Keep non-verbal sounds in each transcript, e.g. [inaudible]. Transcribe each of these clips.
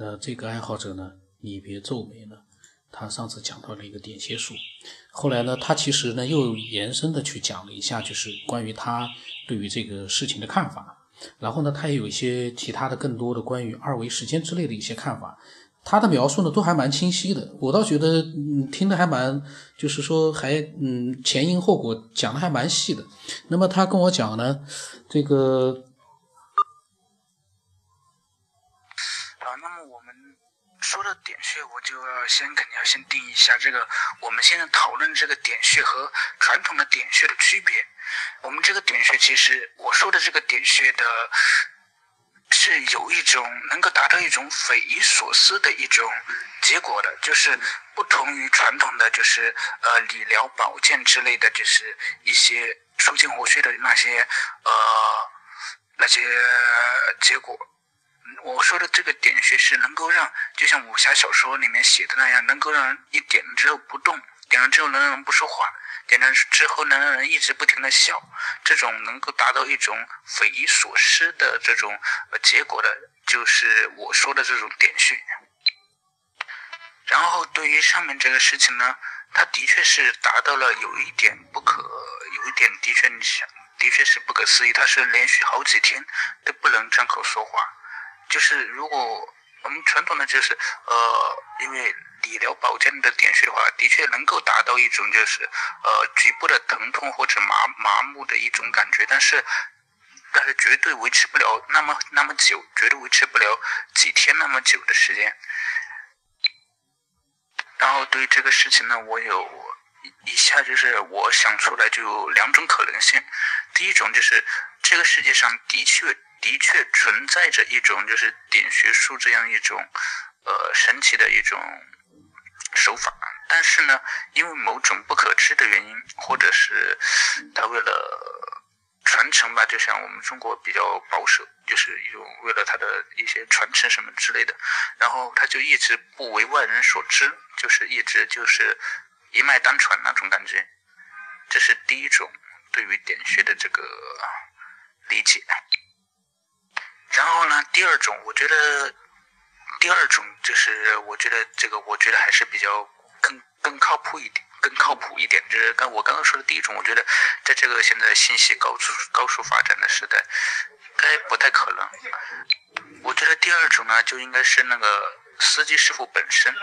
那这个爱好者呢，你别皱眉呢，他上次讲到了一个点穴术，后来呢，他其实呢又延伸的去讲了一下，就是关于他对于这个事情的看法。然后呢，他也有一些其他的更多的关于二维时间之类的一些看法。他的描述呢都还蛮清晰的，我倒觉得嗯听的还蛮，就是说还嗯前因后果讲的还蛮细的。那么他跟我讲呢，这个。说到点穴，我就要先肯定要先定一下这个。我们现在讨论这个点穴和传统的点穴的区别。我们这个点穴，其实我说的这个点穴的，是有一种能够达到一种匪夷所思的一种结果的，就是不同于传统的，就是呃理疗保健之类的，就是一些舒筋活血的那些呃那些结果。我说的这个点穴是能够让，就像武侠小说里面写的那样，能够让人一点了之后不动，点了之后能让人不说话，点了之后能让人一直不停的笑，这种能够达到一种匪夷所思的这种呃结果的，就是我说的这种点穴。然后对于上面这个事情呢，它的确是达到了有一点不可，有一点的确你想，的确是不可思议，它是连续好几天都不能张口说话。就是如果我们传统的就是呃，因为理疗保健的点穴的话，的确能够达到一种就是呃局部的疼痛或者麻麻木的一种感觉，但是但是绝对维持不了那么那么久，绝对维持不了几天那么久的时间。然后对这个事情呢，我有以下就是我想出来就两种可能性，第一种就是这个世界上的确。的确存在着一种就是点穴术这样一种呃神奇的一种手法，但是呢，因为某种不可知的原因，或者是他为了传承吧，就像我们中国比较保守，就是一种为了他的一些传承什么之类的，然后他就一直不为外人所知，就是一直就是一脉单传那种感觉，这是第一种对于点穴的这个理解。然后呢，第二种，我觉得第二种就是，我觉得这个，我觉得还是比较更更靠谱一点，更靠谱一点。就是刚我刚刚说的第一种，我觉得在这个现在信息高速高速发展的时代，应该不太可能。我觉得第二种呢，就应该是那个司机师傅本身，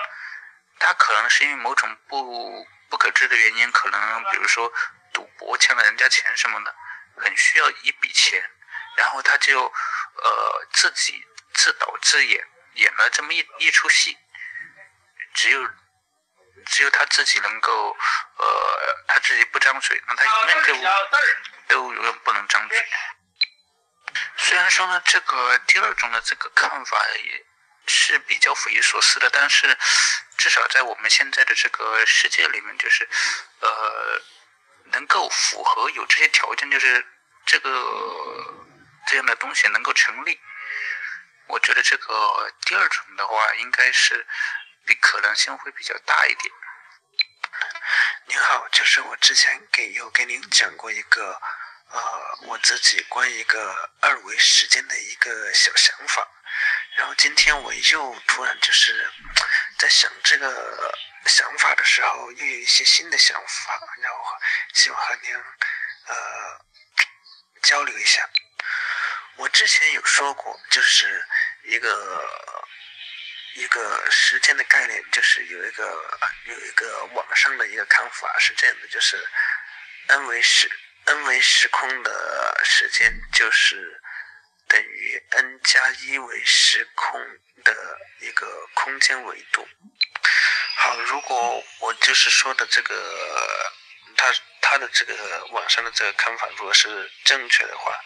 他可能是因为某种不不可知的原因，可能比如说赌博欠了人家钱什么的，很需要一笔钱。然后他就，呃，自己自导自演演了这么一一出戏，只有只有他自己能够，呃，他自己不张嘴，那他永远都都永远不能张嘴。虽然说呢，这个第二种的这个看法也是比较匪夷所思的，但是至少在我们现在的这个世界里面，就是呃，能够符合有这些条件，就是这个。这样的东西能够成立，我觉得这个第二种的话，应该是比可能性会比较大一点。您好，就是我之前给有给您讲过一个，呃，我自己关于一个二维时间的一个小想法，然后今天我又突然就是在想这个想法的时候，又有一些新的想法，然后希望和您呃交流一下。我之前有说过，就是一个一个时间的概念，就是有一个有一个网上的一个看法是这样的，就是 n 维时 n 维时空的时间就是等于 n 加一维时空的一个空间维度。好，如果我就是说的这个，他他的这个网上的这个看法，如果是正确的话。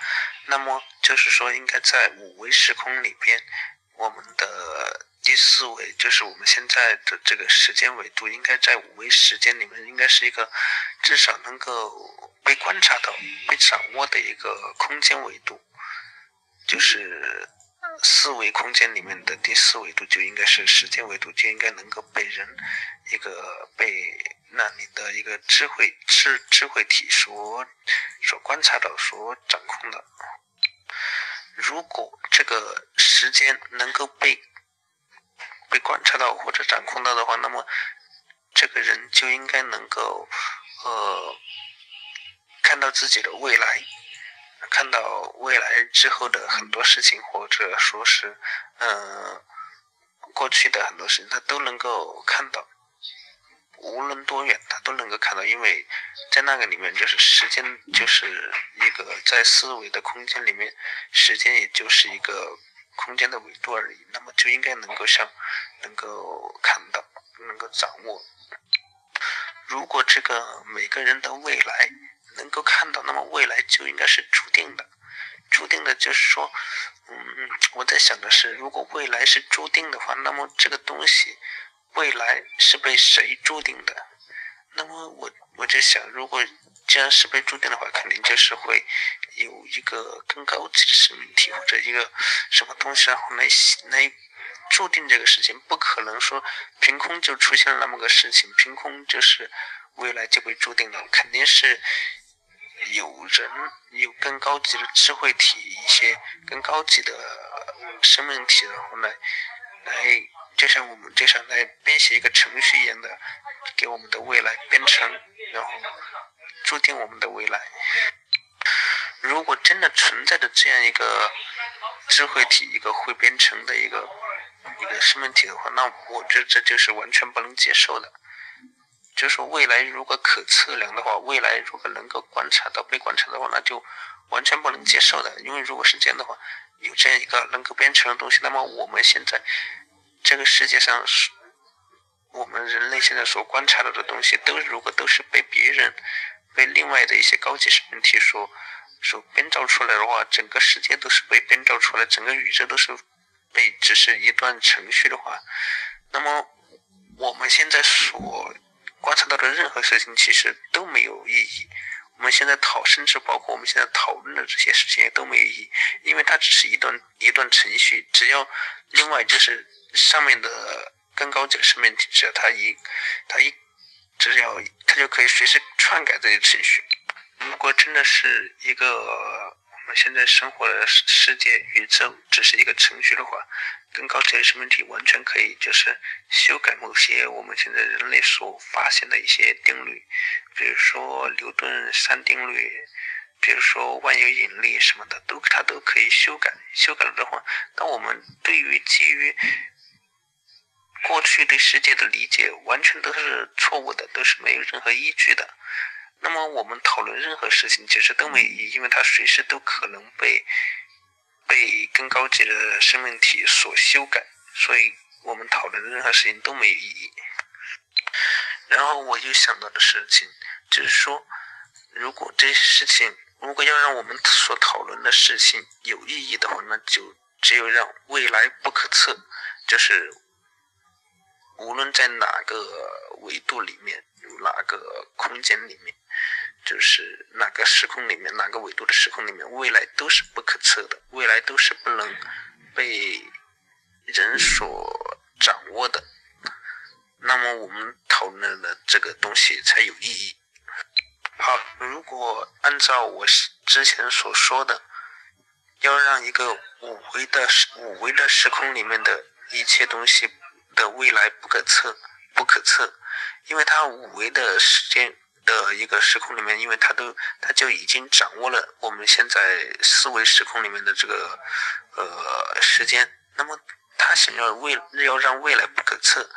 那么就是说，应该在五维时空里边，我们的第四维就是我们现在的这个时间维度，应该在五维时间里面，应该是一个至少能够被观察到、被掌握的一个空间维度。就是四维空间里面的第四维度，就应该是时间维度，就应该能够被人一个被那里的一个智慧智智慧体所所观察到、所掌控的。如果这个时间能够被被观察到或者掌控到的话，那么这个人就应该能够呃看到自己的未来，看到未来之后的很多事情，或者说是嗯过去的很多事情，他都能够看到。无论多远，他都能够看到，因为在那个里面，就是时间就是一个在思维的空间里面，时间也就是一个空间的维度而已。那么就应该能够像能够看到，能够掌握。如果这个每个人的未来能够看到，那么未来就应该是注定的。注定的就是说，嗯，我在想的是，如果未来是注定的话，那么这个东西。未来是被谁注定的？那么我我在想，如果既然是被注定的话，肯定就是会有一个更高级的生命体或者一个什么东西，然后来来注定这个事情。不可能说凭空就出现了那么个事情，凭空就是未来就被注定了。肯定是有人有更高级的智慧体，一些更高级的生命体，然后来来。就像我们就像来编写一个程序一样的，给我们的未来编程，然后注定我们的未来。如果真的存在着这样一个智慧体，一个会编程的一个一个生命体的话，那我觉得这就是完全不能接受的。就是说，未来如果可测量的话，未来如果能够观察到、被观察的话，那就完全不能接受的。因为如果是这样的话，有这样一个能够编程的东西，那么我们现在。这个世界上是，我们人类现在所观察到的东西，都如果都是被别人、被另外的一些高级生命体所所编造出来的话，整个世界都是被编造出来，整个宇宙都是被只是一段程序的话，那么我们现在所观察到的任何事情，其实都没有意义。我们现在讨，甚至包括我们现在讨论的这些事情，也都没有意义，因为它只是一段一段程序，只要另外就是。上面的更高级的生命体，只要它一，它一，只要它就可以随时篡改这些程序。如果真的是一个我们现在生活的世界宇宙只是一个程序的话，更高级的生命体完全可以就是修改某些我们现在人类所发现的一些定律，比如说牛顿三定律，比如说万有引力什么的，都它都可以修改。修改了的话，那我们对于基于过去对世界的理解完全都是错误的，都是没有任何依据的。那么我们讨论任何事情其实都没意义，因为它随时都可能被被更高级的生命体所修改，所以我们讨论任何事情都没有意义。然后我就想到的事情就是说，如果这些事情，如果要让我们所讨论的事情有意义的话，那就只有让未来不可测，就是。无论在哪个维度里面，哪个空间里面，就是哪个时空里面，哪个维度的时空里面，未来都是不可测的，未来都是不能被人所掌握的。那么我们讨论的这个东西才有意义。好，如果按照我之前所说的，要让一个五维的五维的时空里面的一切东西。的未来不可测，不可测，因为它五维的时间的一个时空里面，因为它都，它就已经掌握了我们现在四维时空里面的这个呃时间。那么，他想要未要让未来不可测，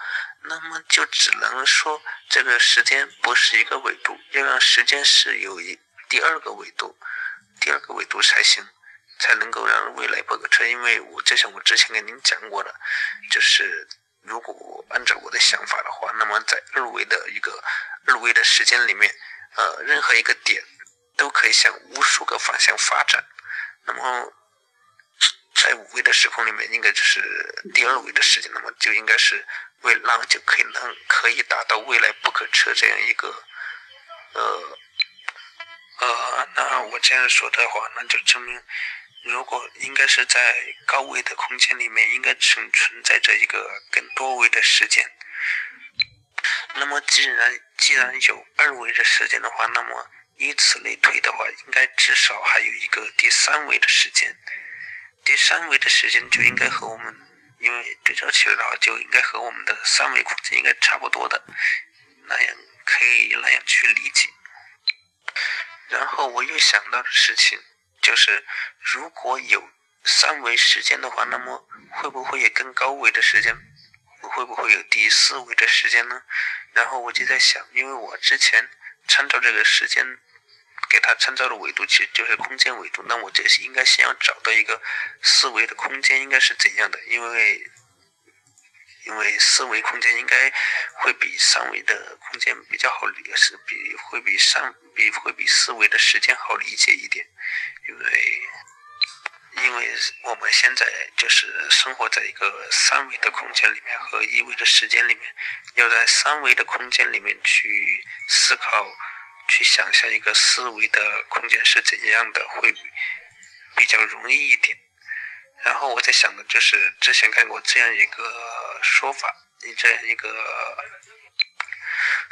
那么就只能说这个时间不是一个维度，要让时间是有一第二个维度，第二个维度才行，才能够让未来不可测。因为我就像我之前跟您讲过的，就是。如果按照我的想法的话，那么在二维的一个二维的时间里面，呃，任何一个点都可以向无数个方向发展。那么在五维的时空里面，应该就是第二维的时间，那么就应该是为让就可以能可以达到未来不可测这样一个呃呃，那我这样说的话，那就证明。如果应该是在高维的空间里面，应该存存在着一个更多维的时间。那么，既然既然有二维的时间的话，那么以此类推的话，应该至少还有一个第三维的时间。第三维的时间就应该和我们因为对照起来的话，就应该和我们的三维空间应该差不多的，那样可以那样去理解。然后我又想到的事情就是，如果有三维时间的话，那么会不会有更高维的时间？会不会有第四维的时间呢？然后我就在想，因为我之前参照这个时间，给它参照的维度其实就是空间维度，那我这是应该先要找到一个四维的空间应该是怎样的，因为。因为四维空间应该会比三维的空间比较好理，是比会比三比会比四维的时间好理解一点，我们现在就是生活在一个三维的空间里面和一维的时间里面，要在三维的空间里面去思考，去想象一个四维的空间是怎样的，会比较容易一点。然后我在想的就是之前看过这样一个说法，你这样一个，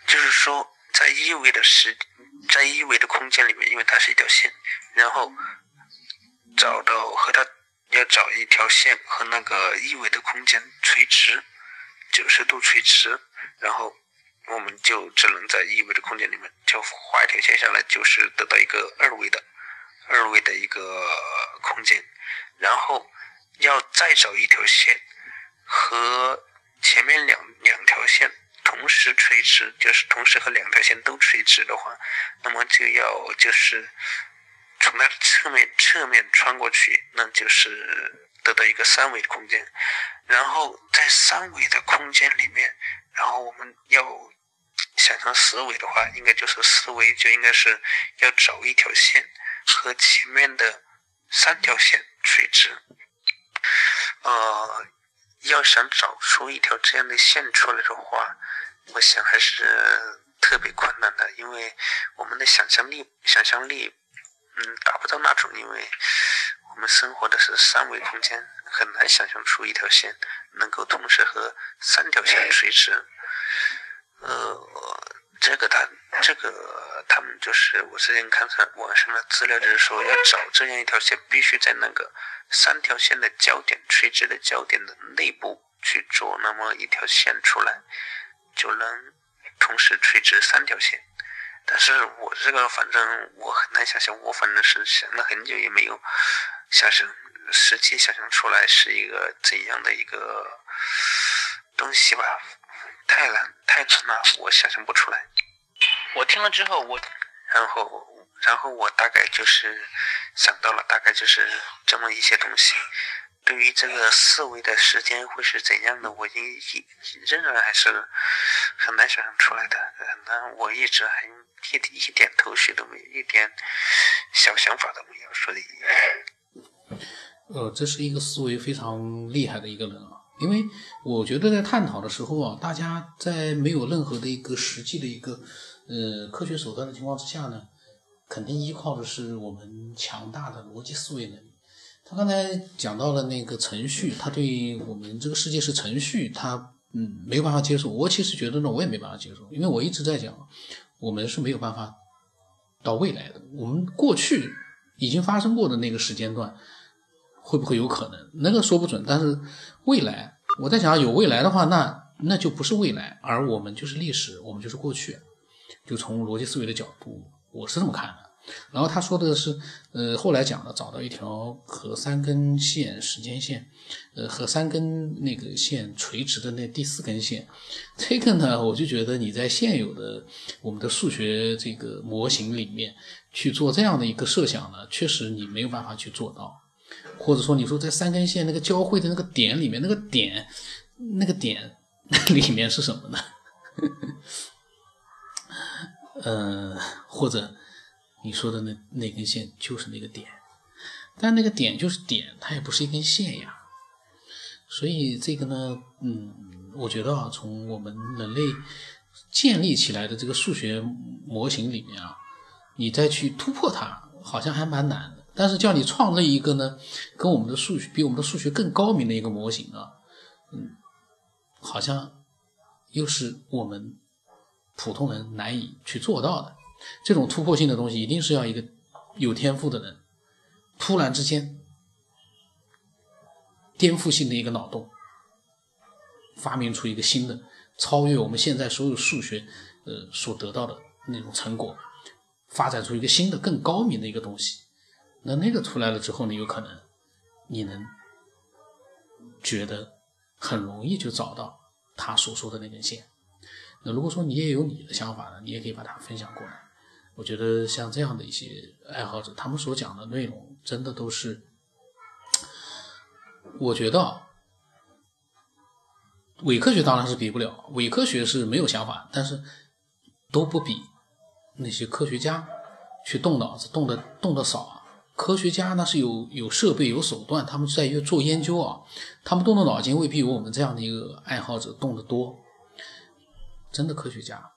就是说在一维的时，在一维的空间里面，因为它是一条线，然后找到和它找一条线和那个一维的空间垂直，九十度垂直，然后我们就只能在一维的空间里面就画一条线下来，就是得到一个二维的二维的一个空间，然后。要再找一条线和前面两两条线同时垂直，就是同时和两条线都垂直的话，那么就要就是从它的侧面侧面穿过去，那就是得到一个三维的空间。然后在三维的空间里面，然后我们要想象四维的话，应该就是四维就应该是要找一条线和前面的三条线垂直。呃，要想找出一条这样的线出来的话，我想还是特别困难的，因为我们的想象力，想象力，嗯，达不到那种，因为我们生活的是三维空间，很难想象出一条线能够同时和三条线垂直。呃，这个他，这个他们就是我之前看上网上的资料，就是说要找这样一条线，必须在那个。三条线的交点，垂直的交点的内部去做那么一条线出来，就能同时垂直三条线。但是我这个反正我很难想象，我反正是想了很久也没有想象实际想象出来是一个怎样的一个东西吧，太难太难了，我想象不出来。我听了之后，我然后。然后我大概就是想到了，大概就是这么一些东西。对于这个四维的时间会是怎样的，我一仍然还是很难想象出来的。那我一直很一一点头绪都没有，一点小想法都没有。说的，呃，这是一个思维非常厉害的一个人啊。因为我觉得在探讨的时候啊，大家在没有任何的一个实际的一个呃科学手段的情况之下呢。肯定依靠的是我们强大的逻辑思维能力。他刚才讲到了那个程序，他对我们这个世界是程序，他嗯没有办法接受。我其实觉得呢，我也没办法接受，因为我一直在讲，我们是没有办法到未来的。我们过去已经发生过的那个时间段，会不会有可能？那个说不准。但是未来，我在想，有未来的话，那那就不是未来，而我们就是历史，我们就是过去。就从逻辑思维的角度。我是这么看的，然后他说的是，呃，后来讲了找到一条和三根线时间线，呃，和三根那个线垂直的那第四根线，这个呢，我就觉得你在现有的我们的数学这个模型里面去做这样的一个设想呢，确实你没有办法去做到，或者说你说在三根线那个交汇的那个点里面，那个点那个点 [laughs] 里面是什么呢？[laughs] 呃，或者你说的那那根线就是那个点，但那个点就是点，它也不是一根线呀。所以这个呢，嗯，我觉得啊，从我们人类建立起来的这个数学模型里面啊，你再去突破它，好像还蛮难的。但是叫你创立一个呢，跟我们的数学比我们的数学更高明的一个模型啊，嗯，好像又是我们。普通人难以去做到的这种突破性的东西，一定是要一个有天赋的人突然之间颠覆性的一个脑洞，发明出一个新的，超越我们现在所有数学呃所得到的那种成果，发展出一个新的更高明的一个东西。那那个出来了之后呢，有可能你能觉得很容易就找到他所说的那根线。那如果说你也有你的想法呢，你也可以把它分享过来。我觉得像这样的一些爱好者，他们所讲的内容真的都是，我觉得伪科学当然是比不了，伪科学是没有想法，但是都不比那些科学家去动脑子动的动的少啊。科学家那是有有设备有手段，他们在于做研究啊，他们动的脑筋未必有我们这样的一个爱好者动得多。真的科学家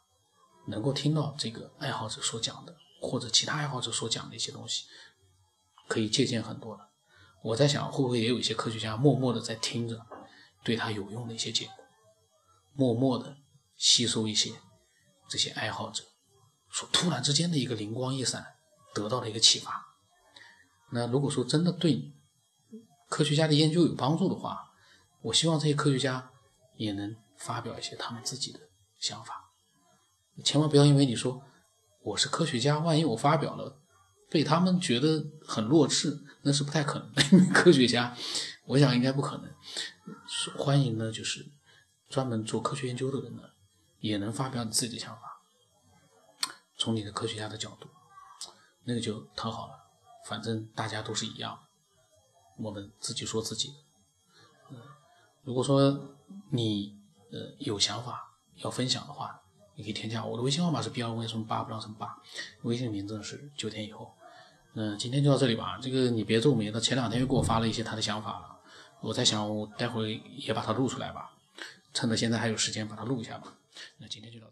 能够听到这个爱好者所讲的，或者其他爱好者所讲的一些东西，可以借鉴很多的。我在想，会不会也有一些科学家默默的在听着，对他有用的一些结果，默默的吸收一些这些爱好者所突然之间的一个灵光一闪得到的一个启发。那如果说真的对科学家的研究有帮助的话，我希望这些科学家也能发表一些他们自己的想法。千万不要因为你说我是科学家，万一我发表了被他们觉得很弱智，那是不太可能的。科学家，我想应该不可能。欢迎呢，就是专门做科学研究的人呢，也能发表你自己的想法，从你的科学家的角度，那个就特好了。反正大家都是一样，我们自己说自己的。嗯，如果说你呃有想法要分享的话，你可以添加我的微信号码是 B 二五什么八不知道什么八，微信名字是九天以后。嗯，今天就到这里吧。这个你别皱眉，他前两天又给我发了一些他的想法了，我在想我待会也把它录出来吧，趁着现在还有时间把它录一下吧。那今天就到这。